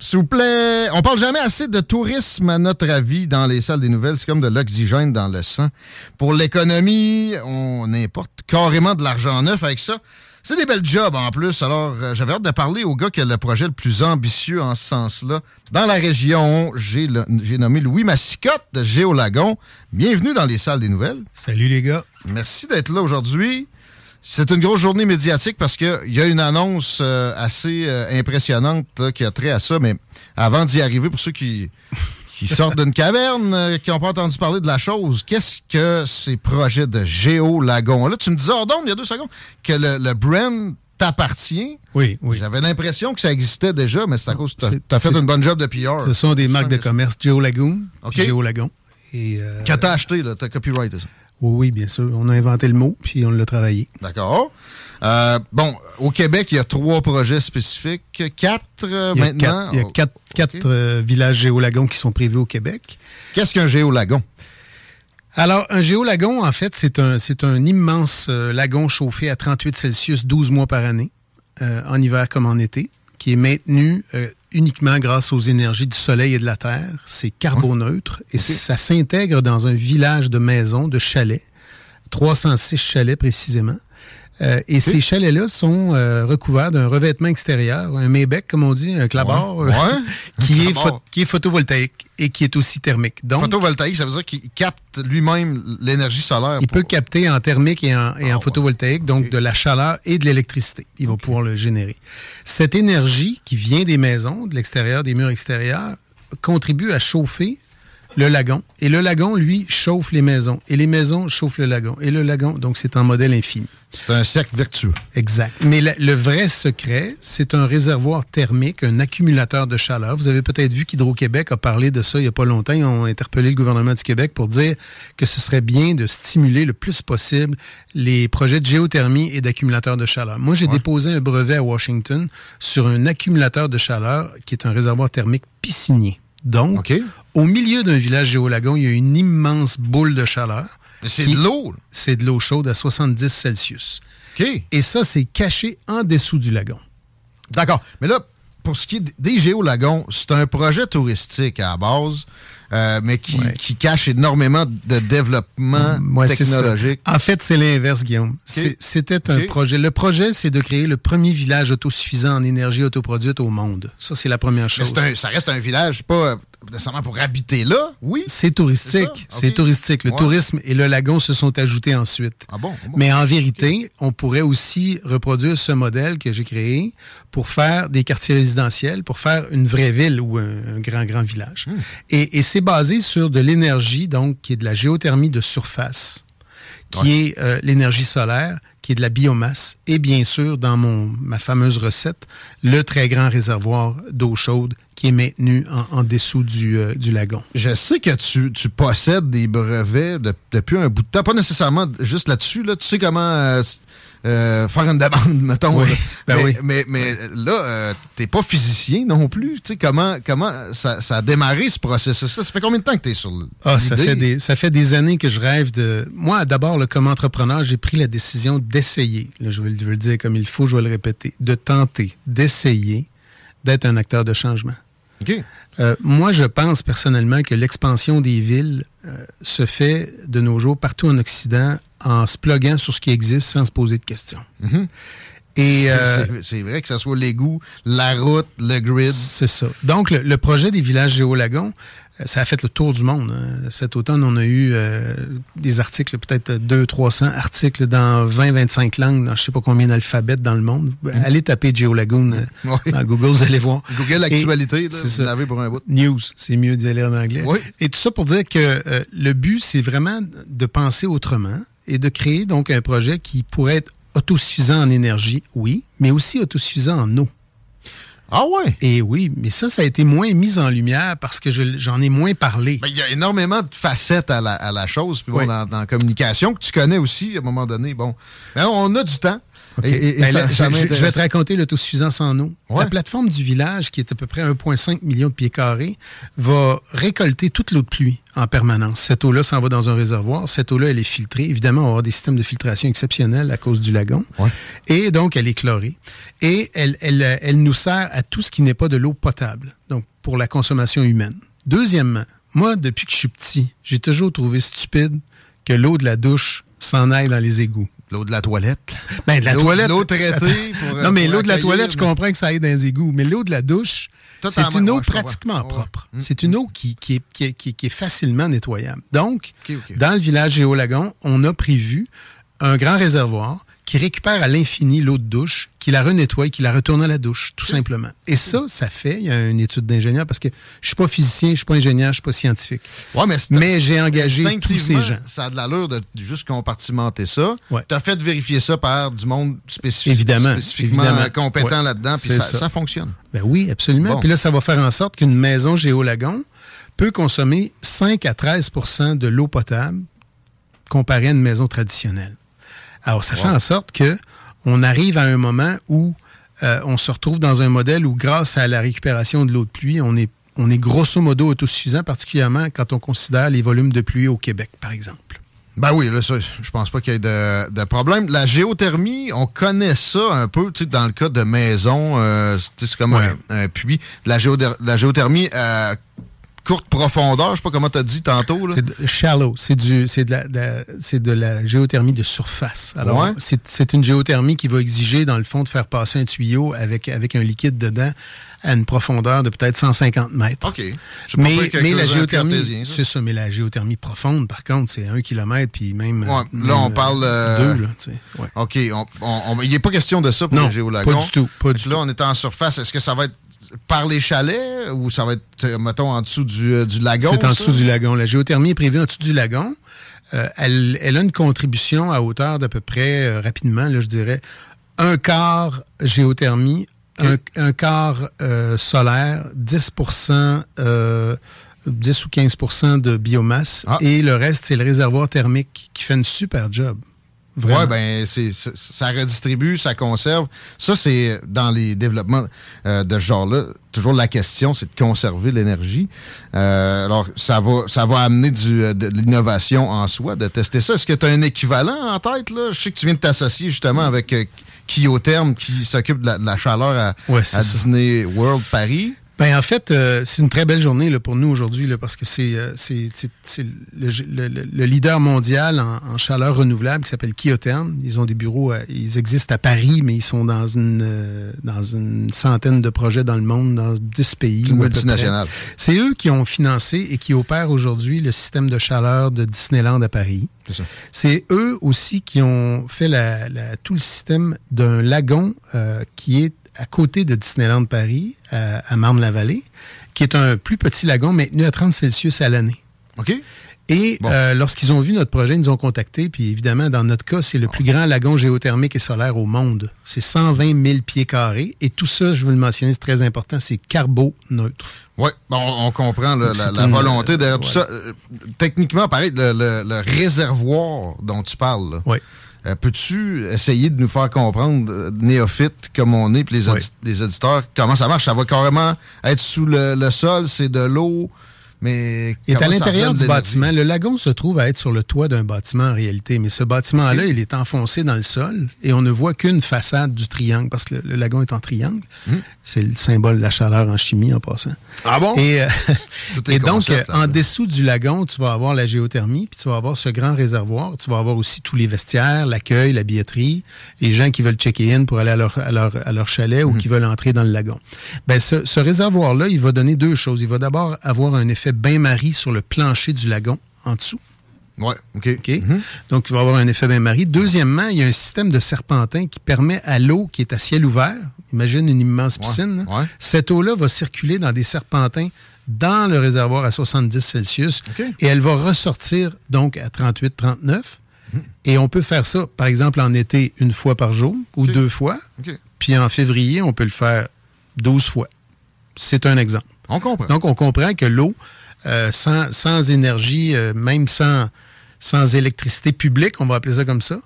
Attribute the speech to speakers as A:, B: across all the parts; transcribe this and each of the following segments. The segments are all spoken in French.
A: S'il vous plaît, on parle jamais assez de tourisme à notre avis dans les salles des nouvelles. C'est comme de l'oxygène dans le sang. Pour l'économie, on importe carrément de l'argent neuf avec ça. C'est des belles jobs en plus. Alors, euh, j'avais hâte de parler au gars qui a le projet le plus ambitieux en ce sens-là. Dans la région, j'ai nommé Louis Massicotte de Géolagon. Bienvenue dans les salles des nouvelles.
B: Salut les gars.
A: Merci d'être là aujourd'hui. C'est une grosse journée médiatique parce qu'il y a une annonce euh, assez euh, impressionnante là, qui a trait à ça. Mais avant d'y arriver, pour ceux qui, qui sortent d'une caverne, euh, qui n'ont pas entendu parler de la chose, qu'est-ce que ces projets de Géolagon? Là, tu me disais, Ordon, il y a deux secondes, que le, le brand t'appartient.
B: Oui, oui.
A: J'avais l'impression que ça existait déjà, mais c'est à cause que tu as fait une bonne job de PR.
B: Ce sont des marques de commerce commerce Lagoon.
A: OK.
B: Géolagon. Et, euh,
A: Que t'as acheté, là, t'as copyrighté ça.
B: Oui, oui, bien sûr. On a inventé le mot, puis on l'a travaillé.
A: D'accord. Euh, bon, au Québec, il y a trois projets spécifiques. Quatre euh,
B: Il
A: maintenant?
B: quatre, il y a
A: Oh,
B: quatre,
A: OK.
B: euh, villages géolagons qui sont prévus au Québec.
A: Qu'est-ce qu'un géolagon?
B: Alors, un géolagon, en fait, c'est un, c'est un immense euh, lagon chauffé à 38 Celsius 12 mois par année, euh, en hiver comme en été, qui est maintenu euh, uniquement grâce aux énergies du soleil et de la terre. C'est carboneutre et ça s'intègre dans un village de maisons, de chalets, 306 chalets précisément. Euh, et ces chalets-là sont euh, recouverts d'un revêtement extérieur, un Maybec, comme on dit, un clabard,
A: Ouais.
B: euh,
A: Ouais.
B: qui,
A: Un
B: est qui photovoltaïque et qui est aussi thermique. Donc,
A: Photovoltaïque, ça veut dire qu'il capte lui-même l'énergie solaire.
B: il
A: pour-
B: peut capter en thermique et en, et
A: Ah,
B: en photovoltaïque, donc de la chaleur et de l'électricité. Il va pouvoir le générer. Cette énergie qui vient des maisons, de l'extérieur, des murs extérieurs, contribue à chauffer le lagon. Et le lagon, lui, chauffe les maisons. Et les maisons chauffent le lagon. Et le lagon, donc c'est un modèle infini.
A: C'est un cercle vertueux.
B: Exact. Mais la- le vrai secret, c'est un réservoir thermique, un accumulateur de chaleur. Vous avez peut-être vu qu'Hydro-Québec a parlé de ça il n'y a pas longtemps. Ils ont interpellé le gouvernement du Québec pour dire que ce serait bien de stimuler le plus possible les projets de géothermie et d'accumulateurs de chaleur. Moi, j'ai déposé un brevet à Washington sur un accumulateur de chaleur qui est un réservoir thermique piscinier. Donc,
A: OK.
B: Au milieu d'un village géolagon, il y a une immense boule de chaleur.
A: C'est de l'eau.
B: C'est de l'eau chaude à 70 Celsius.
A: OK.
B: Et ça, c'est caché en dessous du lagon.
A: D'accord. Mais là, pour ce qui est des géolagons, c'est un projet touristique à la base, euh, mais qui,
B: Ouais.
A: qui cache énormément de développement
B: Ouais,
A: technologique.
B: En fait, c'est l'inverse, Guillaume. C'était un projet. Le projet, c'est de créer le premier village autosuffisant en énergie autoproduite au monde. Ça, c'est la première chose.
A: un- ça reste un village, pas euh, nécessairement pour habiter là, oui.
B: C'est touristique.
A: C'est
B: touristique. Le
A: Ouais.
B: tourisme et le lagon se sont ajoutés ensuite.
A: Ah bon? Ah bon?
B: Mais en vérité, on pourrait aussi reproduire ce modèle que j'ai créé pour faire des quartiers résidentiels, pour faire une vraie ville ou un, un grand, grand village.
A: Hmm.
B: Et, et c'est basé sur de l'énergie, donc, qui est de la géothermie de surface, qui est euh, l'énergie solaire, qui est de la biomasse, et bien sûr, dans mon, ma fameuse recette, le très grand réservoir d'eau chaude qui est maintenu en, dessous du, euh, du lagon.
A: Je sais que tu, tu possèdes des brevets de- depuis un bout de temps, pas nécessairement juste là-dessus. Là, tu sais comment euh, euh, faire une demande, mettons.
B: Oui, ben
A: mais,
B: oui.
A: mais, mais là, euh, t'es pas physicien non plus. Tu sais comment, comment ça, ça a démarré ce processus Ça fait combien de temps que tu es sur le
B: Ah, ça fait, des, ça fait des années que je rêve de... Moi, d'abord, comme entrepreneur, j'ai pris la décision d'essayer. Je, vais, le- dire comme il faut, je vais le répéter. De tenter, d'essayer d'être un acteur de changement. Euh, moi, je pense personnellement que l'expansion des villes euh, se fait de nos jours partout en Occident en se pluguant sur ce qui existe sans se poser de questions.
A: Mhm.
B: Et euh,
A: c'est vrai que ce soit l'égout, la route, le grid.
B: C'est ça. Donc, le, projet des villages géolagons, euh, ça a fait le tour du monde. Hein. Cet automne, on a eu euh, des articles, peut-être 200-300 articles dans 20-25 langues, dans je sais pas combien d'alphabets dans le monde. Mm. Allez taper Geolagoon dans Google, vous allez voir.
A: Google Actualité, vous l'avez pour un bout.
B: News, c'est mieux d'y aller en anglais. Et tout ça pour dire que le but, c'est vraiment de penser autrement et de créer donc un projet qui pourrait être autosuffisant en énergie, oui, mais aussi autosuffisant en eau.
A: Ah ouais?
B: Et oui, mais ça, ça a été moins mis en lumière parce que j'en ai moins parlé.
A: Ben, il y a énormément de facettes à la, chose. Puis bon, dans, la communication, que tu connais aussi à un moment donné. Bon, ben, on a du temps.
B: Et, ben, je, vais te raconter l'autosuffisance en eau. La plateforme du village, qui est à peu près 1,5 million de pieds carrés, va récolter toute l'eau de pluie en permanence. Cette eau-là s'en va dans un réservoir. Cette eau-là, elle est filtrée. Évidemment, on va avoir des systèmes de filtration exceptionnels à cause du lagon. Et donc, elle est chlorée. Et elle, elle, elle nous sert à tout ce qui n'est pas de l'eau potable, donc pour la consommation humaine. Deuxièmement, moi, depuis que je suis petit, j'ai toujours trouvé stupide que l'eau de la douche s'en aille dans les égouts.
A: L'eau de la toilette.
B: Ben, de la toilette.
A: L'eau traitée.
B: Pour, non, mais l'eau de la toilette, je comprends que ça aille dans les égouts. Mais l'eau de la douche, c'est une eau pratiquement propre. Mm. C'est une eau qui, qui, est, qui, qui, est facilement nettoyable. Donc, dans le village Géolagon, on a prévu un grand réservoir qui récupère à l'infini l'eau de douche, qui la renettoie, qui la retourne à la douche, tout simplement. Et ça, ça fait, il y a une étude d'ingénieur, parce que je suis pas physicien, je suis pas ingénieur, je suis pas scientifique.
A: Ouais, mais,
B: mais j'ai engagé tous ces gens.
A: Ça a de l'allure de juste compartimenter ça. Tu as fait vérifier ça par du monde spécifique,
B: évidemment,
A: spécifiquement
B: évidemment.
A: compétent là-dedans, puis ça, fonctionne.
B: Ben oui, absolument. Puis là, ça va faire en sorte qu'une maison géolagon peut consommer 5 à 13% de l'eau potable comparée à une maison traditionnelle. Alors, ça fait en sorte que on arrive à un moment où euh, on se retrouve dans un modèle où, grâce à la récupération de l'eau de pluie, on est, on est grosso modo autosuffisant, particulièrement quand on considère les volumes de pluie au Québec, par exemple.
A: Ben oui, là, ça, je pense pas qu'il y ait de, problème. La géothermie, on connaît ça un peu, tu sais, dans le cas de maison, euh, c'est comme un, puits. La, la géothermie, euh, courte profondeur, je sais pas comment tu as dit tantôt.
B: C'est shallow, c'est du c'est de la, c'est de la géothermie de surface. Alors c'est une géothermie qui va exiger dans le fond de faire passer un tuyau avec avec un liquide dedans à une profondeur de peut-être 150 mètres.
A: OK.
B: Mais, mais la géothermie, c'est ça, mais la géothermie profonde, par contre, c'est un kilomètre, puis même...
A: là, on parle...
B: Euh, deux, là,
A: ouais. OK. Il n'est pas question de ça pour
B: non,
A: le géolagon.
B: pas du tout. Pas du
A: là, on est en surface. Est-ce que ça va être par les chalets ou ça va être, euh, mettons, en dessous du, euh, du lagon?
B: C'est en dessous du lagon. La géothermie est prévue en dessous du lagon. Euh, elle, elle, a une contribution à hauteur d'à peu près, rapidement, là, je dirais, un quart géothermie, un, quart solaire, 10% 10 ou 15% de biomasse, ah. et le reste, c'est le réservoir thermique qui fait une super job.
A: Oui, ben, c'est, ça redistribue, ça conserve. Ça, c'est dans les développements euh, de ce genre-là. Toujours la question, c'est de conserver l'énergie. Euh, alors, ça va, ça va amener du, euh, de l'innovation en soi, de tester ça. Est-ce que tu as un équivalent en tête? Là? Je sais que tu viens de t'associer justement avec euh, Kyotherm qui s'occupe de, la chaleur à, à Disney World Paris.
B: Ben en fait, euh, c'est une très belle journée là, pour nous aujourd'hui parce que c'est euh, le, leader mondial en, chaleur renouvelable qui s'appelle Kyotherm. Ils ont des bureaux, ils existent à Paris, mais ils sont dans une euh, dans une centaine de projets dans le monde, dans 10 pays.
A: Multinational.
B: C'est eux qui ont financé et qui opèrent aujourd'hui le système de chaleur de Disneyland à Paris. C'est eux aussi qui ont fait la, tout le système d'un lagon qui est à côté de Disneyland Paris, à, Marne-la-Vallée, qui est un plus petit lagon maintenu à 30 Celsius à l'année.
A: OK.
B: Et euh, lorsqu'ils ont vu notre projet, ils nous ont contactés. Puis évidemment, dans notre cas, c'est le plus grand lagon géothermique et solaire au monde. C'est 120 000 pieds carrés. Et tout ça, je veux le mentionner, c'est très important, c'est carbo-neutre.
A: Oui, on, comprend la, volonté derrière tout ça. Euh, techniquement, pareil, le, réservoir dont tu parles.
B: Oui.
A: Euh, peux-tu essayer de nous faire comprendre, euh, néophyte comme on est, puis les, les, éditeurs, comment ça marche? Ça va carrément être sous le, sol, c'est de l'eau Mais
B: il est à l'intérieur du bâtiment. Le lagon se trouve à être sur le toit d'un bâtiment en réalité, mais ce bâtiment-là, il est enfoncé dans le sol et on ne voit qu'une façade du triangle parce que le, lagon est en triangle. Hmm. C'est le symbole de la chaleur en chimie en passant.
A: Ah bon?
B: Et, euh, donc, en dessous du lagon, tu vas avoir la géothermie, puis tu vas avoir ce grand réservoir. Tu vas avoir aussi tous les vestiaires, l'accueil, la billetterie, les gens qui veulent checker in pour aller à leur, à leur, chalet ou hmm. qui veulent entrer dans le lagon. Ben, ce, ce réservoir-là, il va donner deux choses. Il va d'abord avoir un effet bain-marie sur le plancher du lagon en dessous.
A: Oui, OK.
B: OK. Mhm. Donc, il va avoir un effet bain-marie. Deuxièmement, il y a un système de serpentin qui permet à l'eau qui est à ciel ouvert, imagine une immense piscine, cette eau-là va circuler dans des serpentins dans le réservoir à 70 Celsius et elle va ressortir donc à 38-39. Mhm. Et on peut faire ça, par exemple, en été, une fois par jour ou deux fois. Puis en février, on peut le faire 12 fois. C'est un exemple.
A: On comprend.
B: Donc, on comprend que l'eau euh, sans, énergie, euh, même sans, sans électricité publique, on va appeler ça comme ça,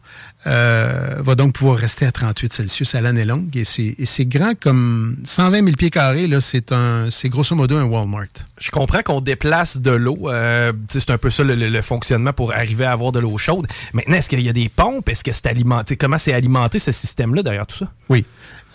B: euh, va donc pouvoir rester à 38 Celsius à l'année longue. Et c'est grand comme 120 000 pieds carrés, c'est grosso modo un Walmart.
C: Je comprends qu'on déplace de l'eau. c'est un peu ça le, fonctionnement pour arriver à avoir de l'eau chaude. Maintenant, est-ce qu'il y a des pompes? Est-ce que c'est alimenté? Comment c'est alimenté ce système-là derrière tout ça?
B: Oui.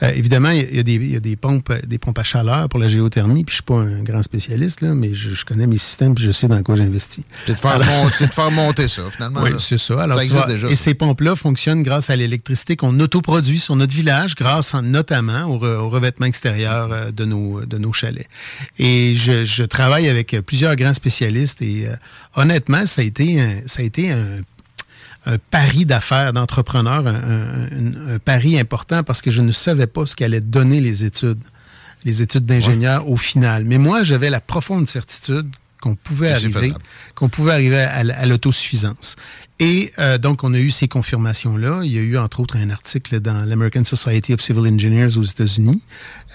B: Euh, évidemment, il y, a des, pompes, des pompes à chaleur pour la géothermie. Puis je suis pas un grand spécialiste, là, mais je, connais mes systèmes puis je sais dans quoi j'investis.
A: C'est de, faire monter ça, finalement.
B: Oui, c'est ça.
A: Alors, ça existe déjà.
B: Et ces pompes-là fonctionnent grâce à l'électricité qu'on autoproduit sur notre village, grâce notamment au, revêtement extérieur euh, de nos, de nos chalets. Et je, travaille avec plusieurs grands spécialistes et euh, honnêtement, ça a été ça a été un un pari d'affaires, d'entrepreneur, un, pari important parce que je ne savais pas ce qu'allaient donner les études, les études d'ingénieur au final. Mais moi, j'avais la profonde certitude qu'on pouvait arriver, qu'on pouvait arriver à, l'autosuffisance. Et euh, donc, on a eu ces confirmations-là. Il y a eu, entre autres, un article dans l'American Society of Civil Engineers aux États-Unis.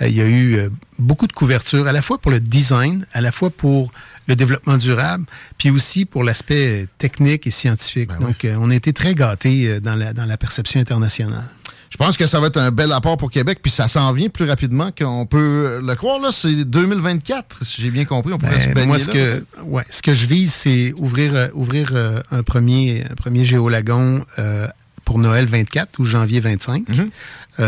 B: Euh, il y a eu euh, beaucoup de couverture, à la fois pour le design, à la fois pour le développement durable, puis aussi pour l'aspect technique et scientifique. Ben Donc, on a été très gâtés dans la, dans la perception internationale.
A: Je pense que ça va être un bel apport pour Québec, puis ça s'en vient plus rapidement qu'on peut le croire. Là, c'est 2024, si j'ai bien compris. On pourrait
B: ben, moi, ce que, ouais, ce que je vise, c'est ouvrir, euh, ouvrir euh, un premier, un premier géolagon euh, pour Noël 24 ou janvier 25. Mhm.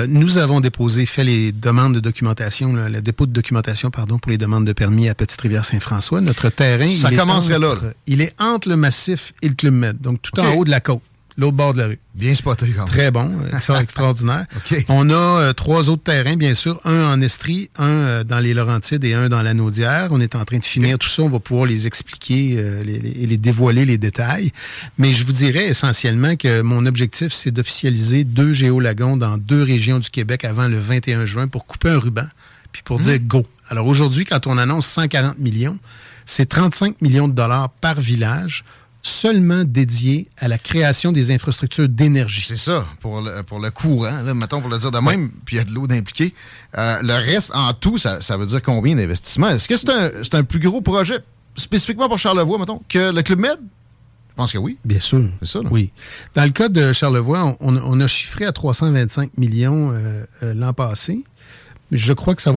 B: nous avons déposé, fait les demandes de documentation, le dépôt de documentation, pardon, pour les demandes de permis à Petite-Rivière-Saint-François. Notre terrain,
A: ça
B: il
A: commencerait là,
B: Il est entre le massif et le Club Med, donc tout en haut de la côte l'autre bord de la rue.
A: Bien spoté, quand même.
B: Très bon, ça extraordinaire. On a euh, trois autres terrains, bien sûr, un en Estrie, un euh, dans les Laurentides et un dans la Naudière. On est en train de finir tout ça, on va pouvoir les expliquer et les, les, dévoiler les détails. Mais je vous dirais essentiellement que mon objectif, c'est d'officialiser deux géolagons dans deux régions du Québec avant le 21 juin pour couper un ruban, puis pour hmm. dire go. Alors aujourd'hui, quand on annonce 140 millions, c'est 35 millions de dollars par village seulement dédié à la création des infrastructures d'énergie.
A: C'est ça, pour le, pour le courant, là, mettons pour le dire de même, puis il y a de l'eau d'impliquer. Euh, le reste, en tout, ça, veut dire combien d'investissements? Est-ce que c'est un, un, plus gros projet, spécifiquement pour Charlevoix, mettons, que le Club Med? Je pense que oui.
B: Bien sûr.
A: C'est ça,
B: Oui. Dans le cas de Charlevoix, on, a chiffré à 325 millions euh, euh, l'an passé. Je crois que ça va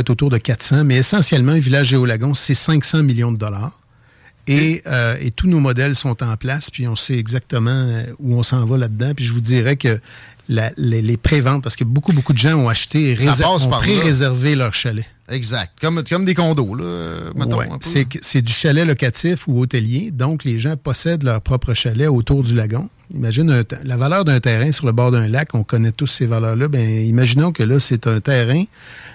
B: Être autour de 400, mais essentiellement, village géolagon, c'est 500 millions de dollars. Et, euh, et, tous nos modèles sont en place, puis on sait exactement euh, où on s'en va là-dedans. Puis je vous dirais que les, les préventes, parce que beaucoup, beaucoup de gens ont acheté et ont pré-réservé leur chalet.
A: Exact. Comme, comme des condos, là, mettons.
B: c'est du chalet locatif ou hôtelier. Donc, les gens possèdent leur propre chalet autour du lagon. Imagine la valeur d'un terrain sur le bord d'un lac. On connaît tous ces valeurs-là. Ben, imaginons que là, c'est un terrain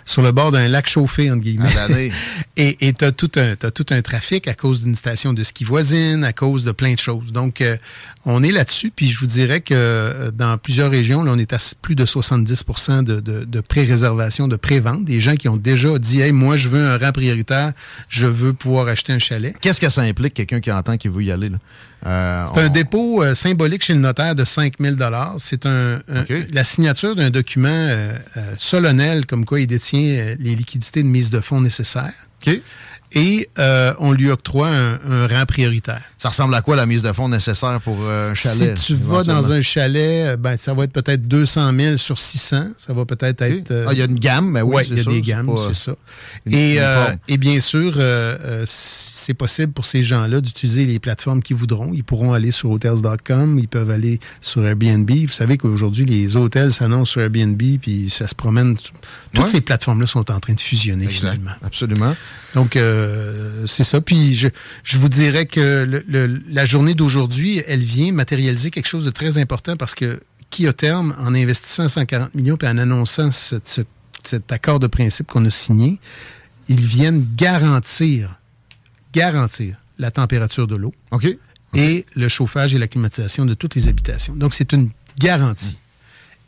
B: sur le bord d'un lac chauffé, entre guillemets. et tu as, tout un, tout un trafic à cause d'une station de ski voisine, à cause de plein de choses. Donc, euh, on est là-dessus. Puis, je vous dirais que euh, dans plusieurs régions, là, on est à plus de 70 de, de, de pré-réservation, de pré-vente. Des gens qui ont déjà dit, hey, moi, je veux un rang prioritaire, je veux pouvoir acheter un chalet.
A: Qu'est-ce que ça implique, quelqu'un qui entend qu'il veut y aller? Là?
B: Euh, c'est un dépôt euh, symbolique chez le notaire de 5 000 C'est un, la signature d'un document euh, solennel comme quoi il détient les liquidités de mise de fonds nécessaires. Et euh, on lui octroie un, rang prioritaire.
A: Ça ressemble à quoi la mise de fonds nécessaire pour euh, un chalet?
B: Si tu vas dans un chalet, euh, ben, ça va être peut-être 200 000 sur 600. Ça va peut-être être...
A: ah, il y a une gamme, mais oui,
B: ouais, il y a des gammes, c'est ça. Et, et, bien sûr, c'est possible pour ces gens-là d'utiliser les plateformes qu'ils voudront. Ils pourront aller sur hotels.com, ils peuvent aller sur Airbnb. Vous savez qu'aujourd'hui, les hôtels s'annoncent sur Airbnb, puis ça se promène. Toutes ces plateformes-là sont en train de fusionner finalement.
A: Absolument.
B: Donc, euh, c'est ça. Puis, je, je, vous dirais que le, la journée d'aujourd'hui, elle vient matérialiser quelque chose de très important parce que Kiotherm, en investissant 140 millions et en annonçant cet accord de principe qu'on a signé, ils viennent garantir, garantir la température de l'eau et le chauffage et la climatisation de toutes les habitations. Donc, c'est une garantie.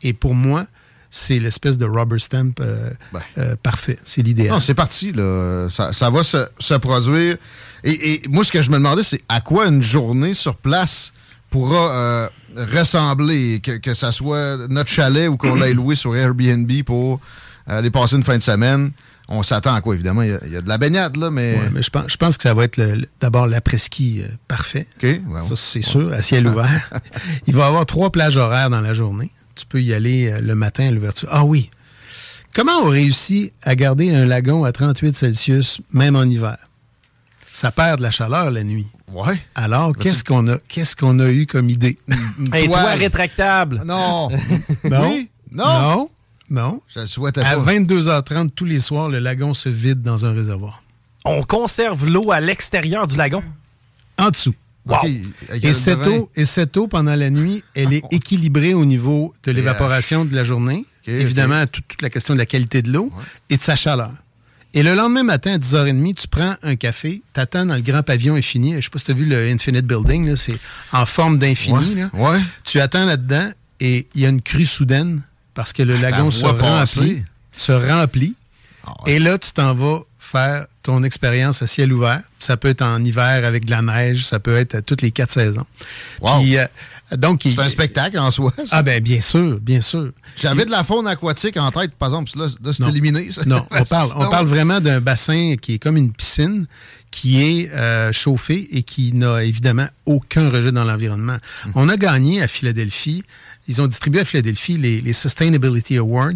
B: Et pour moi, c'est l'espèce de rubber stamp euh, euh, parfait. C'est l'idéal.
A: Non, c'est parti. Là. Ça, va se, produire. Et, moi, ce que je me demandais, c'est à quoi une journée sur place pourra euh, ressembler, que, que ça soit notre chalet ou qu'on l'ait loué sur Airbnb pour aller passer une fin de semaine. On s'attend à quoi, évidemment? Il y, a, de la baignade, là, mais...
B: mais je pense, je pense que ça va être d'abord l'après-ski parfait.
A: OK.
B: ça, c'est sûr, à ciel ouvert. Il va y avoir trois plages horaires dans la journée tu peux y aller euh, le matin à l'ouverture. Ah oui. Comment on réussit à garder un lagon à 38 Celsius, même en hiver? Ça perd de la chaleur la nuit.
A: Ouais.
B: Alors, qu'est-ce qu'on a, qu'est-ce qu'on a eu comme idée?
C: Un toit rétractable.
A: Non.
B: non. Non. Non.
A: Je le souhaite
B: À 22h30 tous les soirs, le lagon se vide dans un réservoir.
C: On conserve l'eau à l'extérieur du lagon?
B: En dessous. Et, cette eau, et cette eau, pendant la nuit, elle est équilibrée au niveau de l'évaporation de la journée. Évidemment, Toute, la question de la qualité de l'eau et de sa chaleur. Et le lendemain matin, à 10h30, tu prends un café, t'attends dans le grand pavillon infini. Je sais pas si tu as vu le Infinite Building, c'est en forme d'infini.
A: Ouais.
B: Tu attends là-dedans et il y a une crue soudaine parce que le ah, lagon se remplit, se remplit. Ah et là, tu t'en vas faire ton expérience à ciel ouvert. Ça peut être en hiver avec de la neige, ça peut être à toutes les quatre saisons.
A: Euh, donc, c'est un spectacle en soi. Ça.
B: Ah ben bien sûr, bien sûr.
A: J'avais de la faune aquatique en tête, par exemple. Là, c'est éliminé.
B: Non, on parle, on parle vraiment d'un bassin qui est comme une piscine qui est euh, chauffé et qui n'a évidemment aucun rejet dans l'environnement. Hum. On a gagné à Philadelphie. Ils ont distribué à Philadelphie les, Sustainability Awards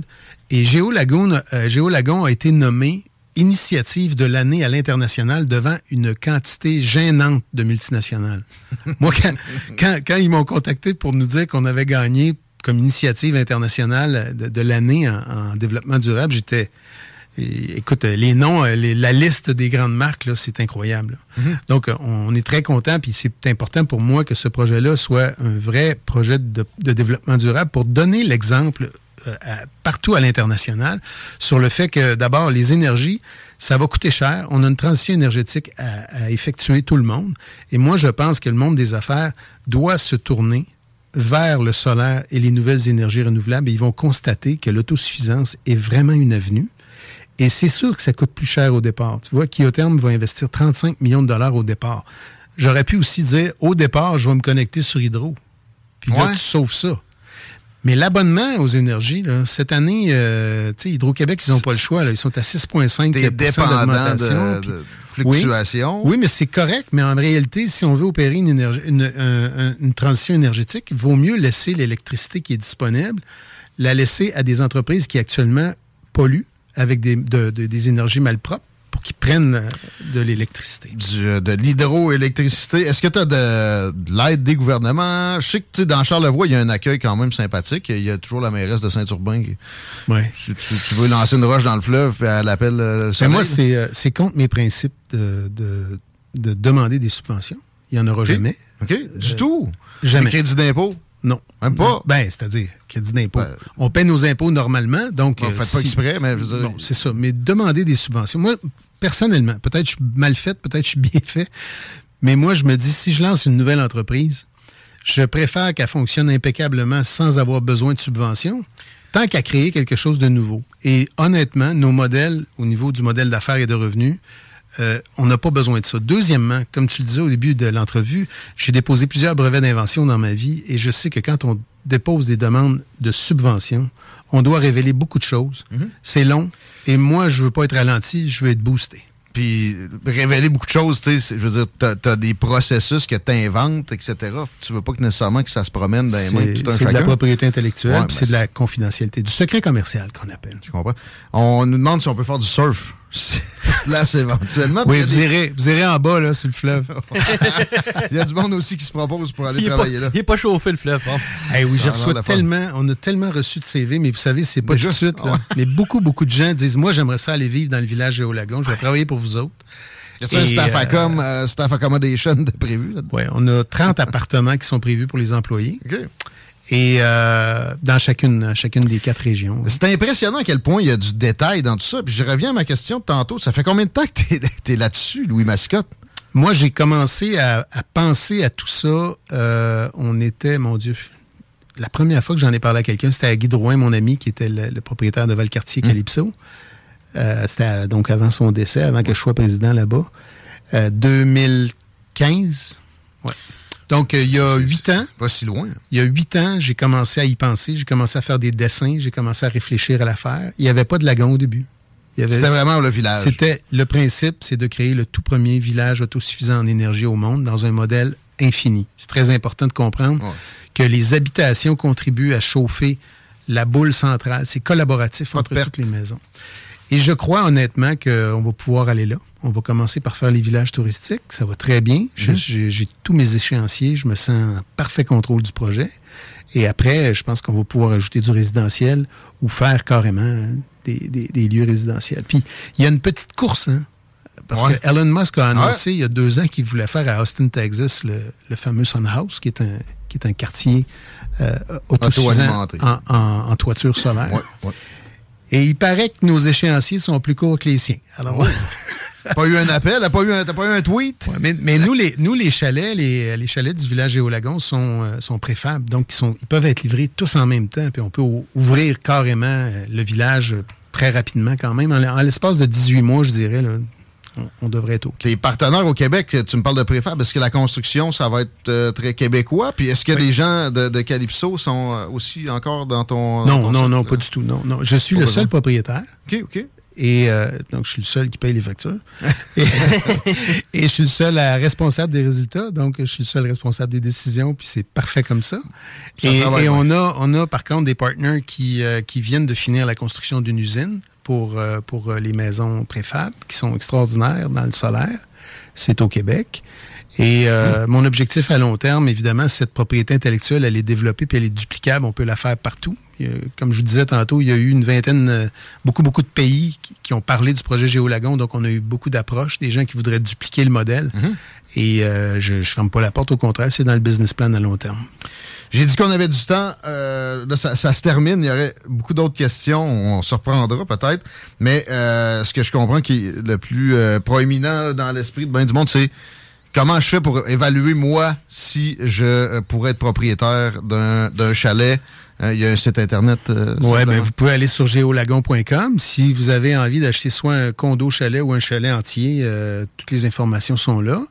B: et Géo Lagoon, euh, Géo Lagon a été nommé initiative de l'année à l'international devant une quantité gênante de multinationales. Moi, quand, quand, ils m'ont contacté pour nous dire qu'on avait gagné comme initiative internationale de, l'année en, développement durable, j'étais... Écoute, les noms, la liste des grandes marques, c'est incroyable. Mm-hmm. Donc, on est très content, puis c'est important pour moi que ce projet-là soit un vrai projet de, de développement durable pour donner l'exemple euh, partout à l'international sur le fait que d'abord, les énergies, ça va coûter cher. On a une transition énergétique à, effectuer tout le monde. Et moi, je pense que le monde des affaires doit se tourner vers le solaire et les nouvelles énergies renouvelables. Et ils vont constater que l'autosuffisance est vraiment une avenue. Et c'est sûr que ça coûte plus cher au départ. Tu vois, Kiotherm va investir 35 millions de dollars au départ. J'aurais pu aussi dire, au départ, je vais me connecter sur Hydro. Puis là, tu sauves ça. Mais l'abonnement aux énergies, cette année, euh, Hydro-Québec, ils n'ont pas le choix. Ils sont à 6,5
A: d'augmentation. De, de fluctuation.
B: Oui, mais c'est correct. Mais en réalité, si on veut opérer une, une, transition énergétique, il vaut mieux laisser l'électricité qui est disponible, la laisser à des entreprises qui actuellement polluent avec des, des énergies malpropres qui prennent euh, de l'électricité.
A: Du- de l'hydroélectricité. Est-ce que tu as de, de l'aide des gouvernements? Je sais que dans Charlevoix, il y a un accueil quand même sympathique. Il y a toujours la mairesse de Saint-Urbain. qui-
B: Ouais.
A: Si tu, tu veux lancer une roche dans le fleuve, puis elle appelle euh, le
B: Mais
A: soleil.
B: moi, c'est euh, c'est contre mes principes de, de, de demander des subventions. Il n'y en aura jamais.
A: OK? Du tout?
B: Jamais.
A: Le crédit d'impôt?
B: Non.
A: Même pas?
B: Ben, c'est-à-dire, crédit d'impôt.
A: Ben,
B: on paie nos impôts normalement, donc...
A: Bon, faites pas exprès, mais
B: Bon, c'est ça. Mais demander des subventions. Moi, personnellement, peut-être je suis mal fait, peut-être je suis bien fait, mais moi, je me dis, si je lance une nouvelle entreprise, je préfère qu'elle fonctionne impeccablement sans avoir besoin de subventions, tant qu'à créer quelque chose de nouveau. Et honnêtement, nos modèles, au niveau du modèle d'affaires et de revenus, euh, on n'a pas besoin de ça. Deuxièmement, comme tu le disais au début de l'entrevue, j'ai déposé plusieurs brevets d'invention dans ma vie et je sais que quand on dépose des demandes de subvention, on doit révéler beaucoup de choses. C'est long et moi, je veux pas être ralenti, je veux être boosté.
A: Puis révéler beaucoup de choses, tu sais, je veux dire, t'as as des processus que tu inventes, etc. Tu veux pas que nécessairement que ça se promène dans les mains de tout un
B: c'est de la propriété intellectuelle,
A: Ouais, ben
B: c'est de la confidentialité, du secret commercial qu'on appelle.
A: Je comprends. On nous demande si on peut faire du surf. Là, c'est éventuellement.
B: Oui,
A: il a
B: vous
A: des-
B: irez, vous irez en bas, là, sur le fleuve.
A: Il y a du monde aussi qui se propose pour aller
C: Il pas,
A: travailler là.
C: il est pas chauffé le fleuve. hein.
B: Oui, je
A: a
B: reçois
A: de
B: tellement, on a tellement reçu de CV, mais vous savez, c'est pas tout de suite. là.
A: Ouais.
B: Mais beaucoup, beaucoup de gens disent Moi, j'aimerais ça aller vivre dans le village Géolagon, je vais travailler pour vous autres.
A: Y a-t-il un staff,
B: euh,
A: accom, euh, staff accommodation de prévu
B: Ouais, on a 30 appartements qui sont prévus pour les employés
A: OK.
B: Et euh, dans chacune, chacune des quatre régions.
A: C'est impressionnant à quel point il y a du détail dans tout ça. Puis je reviens à ma question de tantôt. Ça fait combien de temps que t'es es, là-dessus, Louis Mascotte?
B: Moi, j'ai commencé à, à penser à tout ça. euh, on était, mon Dieu, la première fois que j'en ai parlé à quelqu'un, c'était à Guy Drouin, mon ami, qui était le, le propriétaire de Valcartier Calypso. Euh, c'était donc avant son décès, avant que je sois président là-bas. Euh, 2015. Ouais. Donc, euh, il y a huit ans,
A: Pas si loin.
B: il y a huit ans, j'ai commencé à y penser, j'ai commencé à faire des dessins, j'ai commencé à réfléchir à l'affaire. Il n'y avait pas de lagon au début.
A: C'était vraiment le village.
B: c'était le principe, c'est de créer le tout premier village autosuffisant en énergie au monde dans un modèle infini. C'est très important de comprendre
A: Ouais.
B: que les habitations contribuent à chauffer la boule centrale. C'est collaboratif entre toutes les maisons. Et je crois honnêtement qu'on va pouvoir aller là. On va commencer par faire les villages touristiques. Ça va très bien.
A: Mhm.
B: J'ai tous mes échéanciers. Je me sens en parfait contrôle du projet. Et après, je pense qu'on va pouvoir ajouter du résidentiel ou faire carrément des, des- des lieux résidentiels. Puis, il y a une petite course, hein, parce
A: Ouais.
B: que Elon Musk a annoncé il y a deux ans qu'il voulait faire à Austin, Texas, le, le fameux Sun House, qui est un, qui est un quartier euh, autosuffisant
A: Auto-alimenté.
B: en, en- en toiture solaire.
A: Ouais, ouais.
B: Et il paraît que nos échéanciers sont plus courts que les siens. Alors,
A: T'as pas eu un appel? T'as pas, eu un- pas eu un tweet?
B: Ouais, mais, mais nous, les, nous, les chalets, les, les chalets du village Géolagon sont, euh, sont préfables. Donc, ils, sont, ils peuvent être livrés tous en même temps. Puis on peut ou- ouvrir carrément euh, le village euh, très rapidement quand même. En, en l'espace de 18 mois, je dirais, là, on, on devrait être OK.
A: Tes partenaires au Québec, tu me parles de préfab. Est-ce que la construction, ça va être euh, très québécois? Puis est-ce que
B: Oui.
A: les gens de, de Calypso sont euh, aussi encore dans ton. dans
B: Non,
A: ton
B: non, non, pas du tout. Non, non. Je suis
A: Pas
B: le
A: besoin.
B: seul propriétaire.
A: OK, OK.
B: Et euh, donc, je suis le seul qui paye les factures. et, et je suis le seul à- responsable des résultats. Donc, je suis le seul responsable des décisions. Puis c'est parfait comme ça.
A: Ça
B: Et,
A: travaille
B: et
A: bien.
B: on, a, on a, par contre, des partenaires qui, euh, qui viennent de finir la construction d'une usine pour, euh, pour euh, les maisons préfab, qui sont extraordinaires dans le solaire. C'est au Québec. Et euh, mon objectif à long terme, évidemment, cette propriété intellectuelle, elle est développée puis elle est duplicable. On peut la faire partout. A- comme je vous disais tantôt, il y a eu une vingtaine, euh, beaucoup, beaucoup de pays qui, qui ont parlé du projet Géolagon. Donc, on a eu beaucoup d'approches, des gens qui voudraient dupliquer le modèle. Et euh, je ne ferme pas la porte, au contraire, c'est dans le business plan à long terme.
A: J'ai dit qu'on avait du temps. Euh, là, ça, ça se termine. Il y aurait beaucoup d'autres questions. On se reprendra peut-être. Mais euh, ce que je comprends qui est le plus euh, proéminent dans l'esprit de bien du monde, c'est comment je fais pour évaluer, moi, si je euh, pourrais être propriétaire d'un d'un chalet. Euh, Il y a un site Internet. euh,
B: Oui, ben, vous pouvez aller sur géolagon.com. Si vous avez envie d'acheter soit un condo chalet ou un chalet entier, euh, toutes les informations sont là.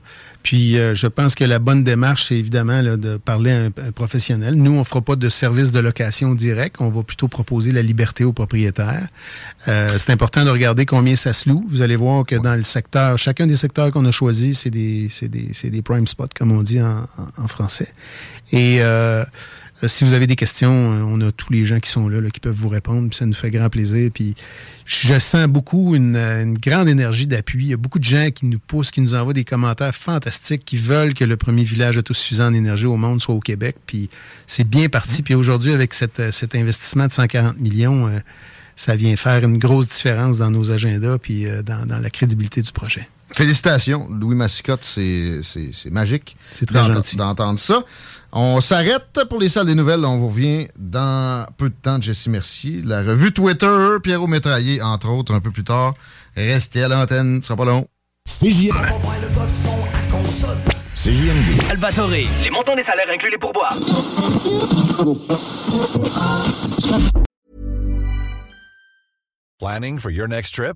B: Puis, euh, je pense que la bonne démarche, c'est évidemment là, de parler à un, professionnel. Nous, on fera pas de service de location direct. On va plutôt proposer la liberté aux propriétaires. Euh, c'est important de regarder combien ça se loue. Vous allez voir que dans le secteur, chacun des secteurs qu'on a choisis, c'est des, des, des prime spots, comme on dit en, en- français. Et Euh, si vous avez des questions, euh, on a tous les gens qui sont là, qui peuvent vous répondre. Puis ça nous fait grand plaisir. Puis je sens beaucoup une, une grande énergie d'appui. Il y a beaucoup de gens qui nous poussent, qui nous envoient des commentaires fantastiques, qui veulent que le premier village autosuffisant en énergie au monde soit au Québec. Puis c'est bien parti. Puis aujourd'hui, avec cet investissement de 140 millions, ça vient faire une grosse différence dans nos agendas puis dans, dans la crédibilité du projet.
A: Félicitations, Louis Massicotte, c'est magique.
B: C'est très gentil.
A: D'entendre ça. On s'arrête pour les salles des nouvelles. On vous revient dans peu de temps, Jessie Mercier. La revue Twitter, Pierrot Métraillé, entre autres, un peu plus tard. Restez à l'antenne, ce sera pas long.
D: CJMD. CJMD.
E: Alvatore, les montants des salaires inclus les pourboires.
F: Planning for your next trip?